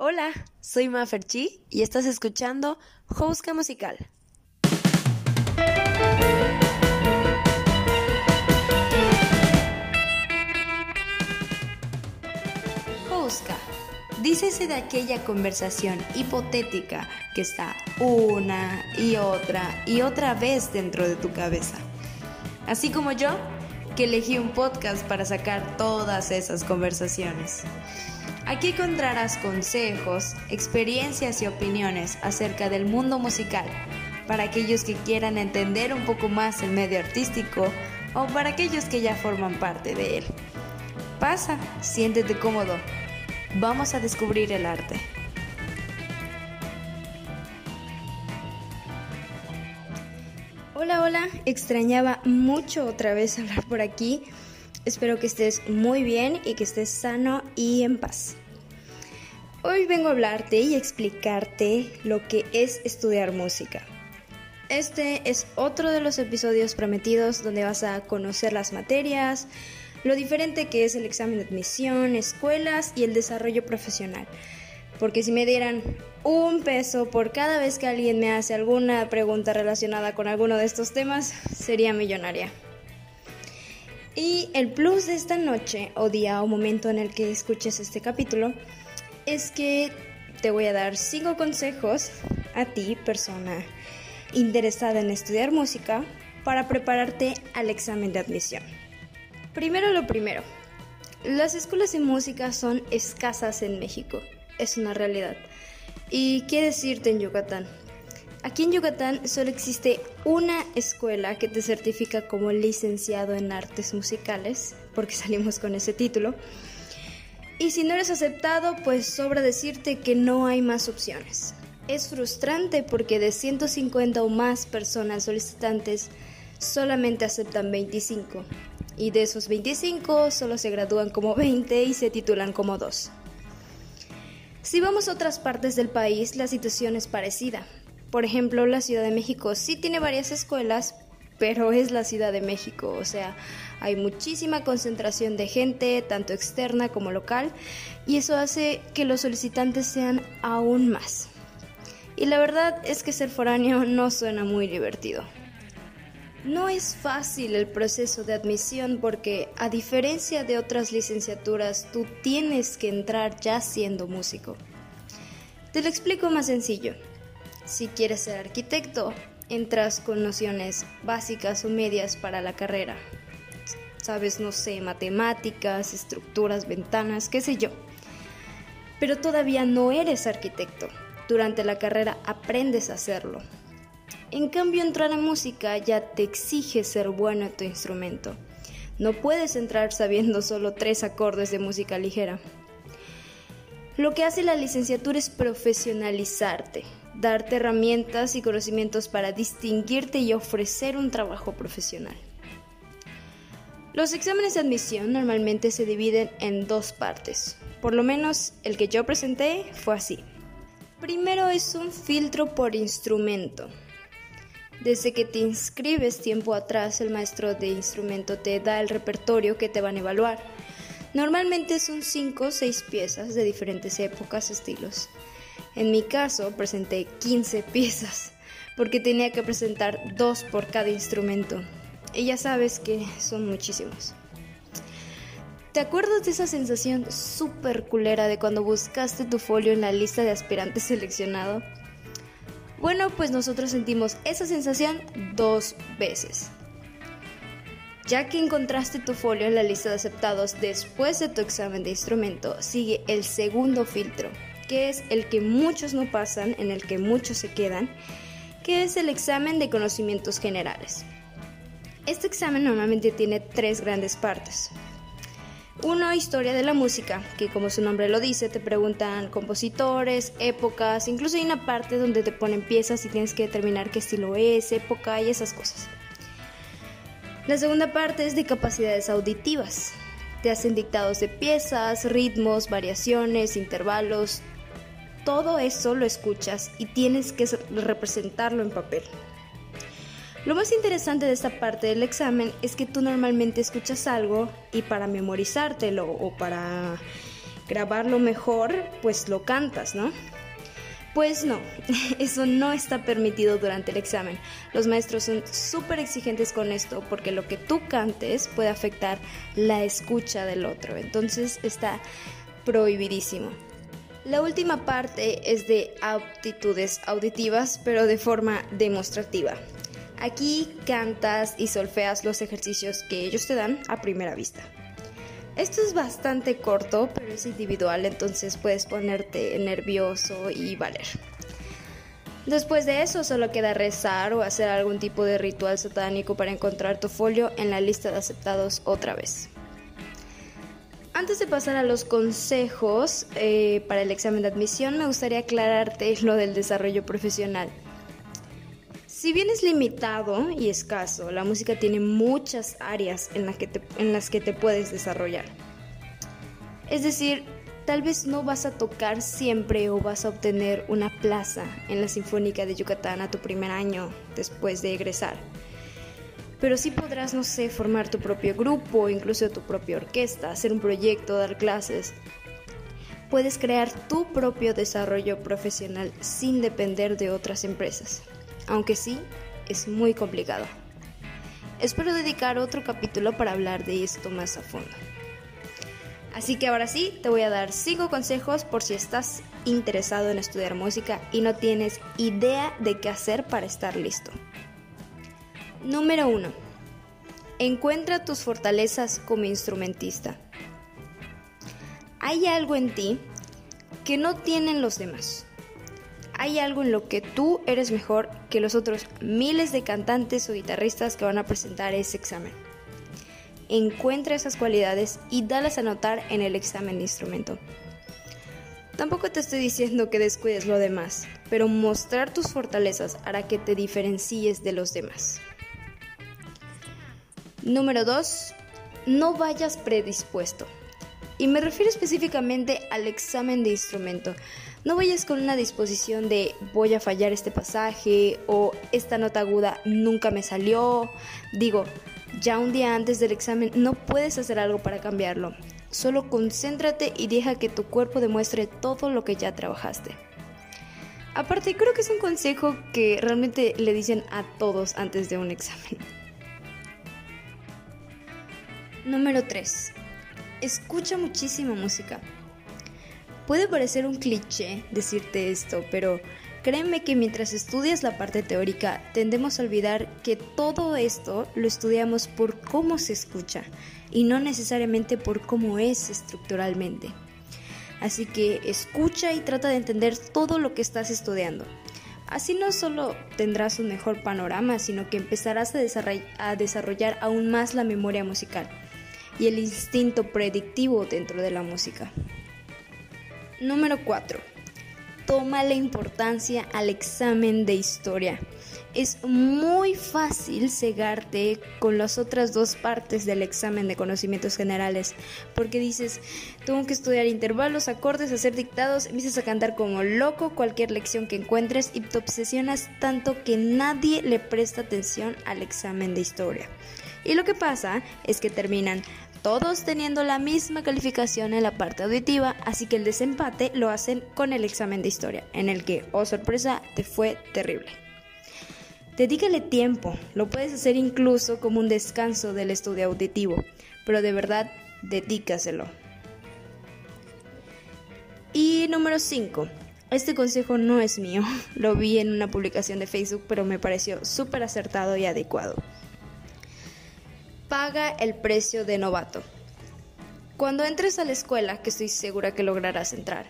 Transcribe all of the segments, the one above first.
Hola, soy Maferchi y estás escuchando Jouska Musical. Jouska. Dícese de aquella conversación hipotética que está una y otra y otra vez dentro de tu cabeza. Así como yo, que elegí un podcast para sacar todas esas conversaciones. Aquí encontrarás consejos, experiencias y opiniones acerca del mundo musical para aquellos que quieran entender un poco más el medio artístico o para aquellos que ya forman parte de él. Pasa, siéntete cómodo Vamos a descubrir el arte. Hola, hola, extrañaba mucho otra vez hablar por aquí. Espero que estés muy bien y que estés sano y en paz. Hoy vengo a hablarte y explicarte lo que es estudiar música. Este es otro de los episodios prometidos donde vas a conocer las materias, lo diferente que es el examen de admisión, escuelas y el desarrollo profesional. Porque si me dieran un peso por cada vez que alguien me hace alguna pregunta relacionada con alguno de estos temas, sería millonaria. Y el plus de esta noche o día o momento en el que escuches este capítulo es que te voy a dar cinco consejos a ti, persona interesada en estudiar música, para prepararte al examen de admisión. Primero lo primero, las escuelas de música son escasas en México, es una realidad. ¿Y qué decirte en Yucatán? Aquí en Yucatán solo existe una escuela que te certifica como licenciado en artes musicales, porque salimos con ese título. Y si no eres aceptado, pues sobra decirte que no hay más opciones. Es frustrante porque de 150 o más personas solicitantes solamente aceptan 25 y de esos 25 solo se gradúan como 20 y se titulan como 2. Si vamos a otras partes del país, la situación es parecida. Por ejemplo, la Ciudad de México sí tiene varias escuelas, pero es la Ciudad de México, o sea, hay muchísima concentración de gente, tanto externa como local, y eso hace que los solicitantes sean aún más. Y la verdad es que ser foráneo no suena muy divertido. No es fácil el proceso de admisión porque, a diferencia de otras licenciaturas, tú tienes que entrar ya siendo músico. Te lo explico más sencillo. Si quieres ser arquitecto, entras con nociones básicas o medias para la carrera. Sabes, no sé, matemáticas, estructuras, ventanas, qué sé yo. Pero todavía no eres arquitecto. Durante la carrera aprendes a hacerlo. En cambio, entrar a música ya te exige ser bueno en tu instrumento. No puedes entrar sabiendo solo tres acordes de música ligera. Lo que hace la licenciatura es profesionalizarte, darte herramientas y conocimientos para distinguirte y ofrecer un trabajo profesional. Los exámenes de admisión normalmente se dividen en dos partes. Por lo menos el que yo presenté fue así. Primero es un filtro por instrumento. Desde que te inscribes tiempo atrás, el maestro de instrumento te da el repertorio que te van a evaluar. Normalmente son 5 o 6 piezas de diferentes épocas, estilos. En mi caso, presenté 15 piezas, porque tenía que presentar 2 por cada instrumento. Y ya sabes que son muchísimos. ¿Te acuerdas de esa sensación súper culera de cuando buscaste tu folio en la lista de aspirantes seleccionado? Bueno, pues nosotros sentimos esa sensación dos veces. Ya que encontraste tu folio en la lista de aceptados después de tu examen de instrumento, sigue el segundo filtro, que es el que muchos no pasan, en el que muchos se quedan, que es el examen de conocimientos generales. Este examen normalmente tiene tres grandes partes. Uno, historia de la música, que como su nombre lo dice, te preguntan compositores, épocas, incluso hay una parte donde te ponen piezas y tienes que determinar qué estilo es, época y esas cosas. La segunda parte es de capacidades auditivas. Te hacen dictados de piezas, ritmos, variaciones, intervalos. Todo eso lo escuchas y tienes que representarlo en papel. Lo más interesante de esta parte del examen es que tú normalmente escuchas algo y para memorizártelo o para grabarlo mejor, pues lo cantas, ¿no? Pues no, eso no está permitido durante el examen. Los maestros son súper exigentes con esto porque lo que tú cantes puede afectar la escucha del otro. Entonces está prohibidísimo. La última parte es de aptitudes auditivas, pero de forma demostrativa. Aquí cantas y solfeas los ejercicios que ellos te dan a primera vista. Esto es bastante corto, pero es individual, entonces puedes ponerte nervioso y valer. Después de eso solo queda rezar o hacer algún tipo de ritual satánico para encontrar tu folio en la lista de aceptados otra vez. Antes de pasar a los consejos eh, para el examen de admisión, me gustaría aclararte lo del desarrollo profesional. Si bien es limitado y escaso, la música tiene muchas áreas en, en las que te puedes desarrollar. Es decir, tal vez no vas a tocar siempre o vas a obtener una plaza en la Sinfónica de Yucatán a tu primer año después de egresar. Pero sí podrás, no sé, formar tu propio grupo, incluso tu propia orquesta, hacer un proyecto, dar clases. Puedes crear tu propio desarrollo profesional sin depender de otras empresas aunque sí, es muy complicado. Espero dedicar otro capítulo para hablar de esto más a fondo. Así que ahora sí, te voy a dar 5 consejos por si estás interesado en estudiar música y no tienes idea de qué hacer para estar listo. Número 1. Encuentra tus fortalezas como instrumentista. Hay algo en ti que no tienen los demás hay algo en lo que tú eres mejor que los otros miles de cantantes o guitarristas que van a presentar ese examen. Encuentra esas cualidades y dalas a notar en el examen de instrumento. Tampoco te estoy diciendo que descuides lo demás, pero mostrar tus fortalezas hará que te diferencies de los demás. Número 2. No vayas predispuesto. Y me refiero específicamente al examen de instrumento. No vayas con una disposición de voy a fallar este pasaje o esta nota aguda nunca me salió. Digo, ya un día antes del examen no puedes hacer algo para cambiarlo. Solo concéntrate y deja que tu cuerpo demuestre todo lo que ya trabajaste. Aparte, creo que es un consejo que realmente le dicen a todos antes de un examen. Número 3. Escucha muchísima música. Puede parecer un cliché decirte esto, pero créeme que mientras estudias la parte teórica tendemos a olvidar que todo esto lo estudiamos por cómo se escucha y no necesariamente por cómo es estructuralmente. Así que escucha y trata de entender todo lo que estás estudiando. Así no solo tendrás un mejor panorama, sino que empezarás a desarrollar aún más la memoria musical y el instinto predictivo dentro de la música. Número 4. Toma la importancia al examen de historia. Es muy fácil cegarte con las otras dos partes del examen de conocimientos generales, porque dices, tengo que estudiar intervalos, acordes, hacer dictados, empiezas a cantar como loco cualquier lección que encuentres y te obsesionas tanto que nadie le presta atención al examen de historia. Y lo que pasa es que terminan todos teniendo la misma calificación en la parte auditiva, así que el desempate lo hacen con el examen de historia, en el que, oh sorpresa, te fue terrible. Dedícale tiempo, lo puedes hacer incluso como un descanso del estudio auditivo, pero de verdad, dedícaselo. Y número 5. Este consejo no es mío, lo vi en una publicación de Facebook, pero me pareció súper acertado y adecuado paga el precio de novato. Cuando entres a la escuela, que estoy segura que lograrás entrar,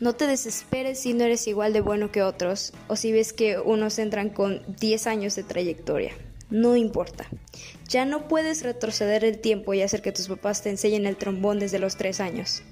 no te desesperes si no eres igual de bueno que otros o si ves que unos entran con 10 años de trayectoria. No importa. Ya no puedes retroceder el tiempo y hacer que tus papás te enseñen el trombón desde los 3 años.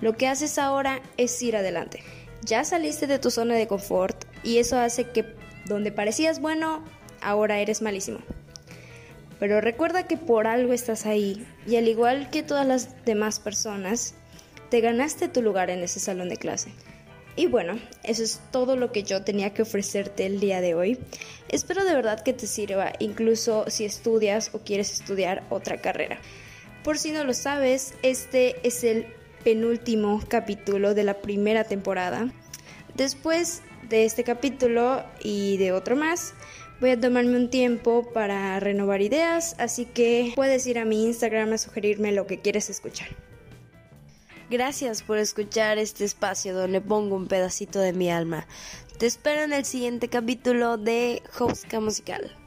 Lo que haces ahora es ir adelante. Ya saliste de tu zona de confort y eso hace que donde parecías bueno, ahora eres malísimo. Pero recuerda que por algo estás ahí y al igual que todas las demás personas, te ganaste tu lugar en ese salón de clase. Y bueno, eso es todo lo que yo tenía que ofrecerte el día de hoy. Espero de verdad que te sirva, incluso si estudias o quieres estudiar otra carrera. Por si no lo sabes, este es el penúltimo capítulo de la primera temporada. Después de este capítulo y de otro más, voy a tomarme un tiempo para renovar ideas, así que puedes ir a mi Instagram a sugerirme lo que quieres escuchar. Gracias por escuchar este espacio donde pongo un pedacito de mi alma. Te espero en el siguiente capítulo de Houska Musical.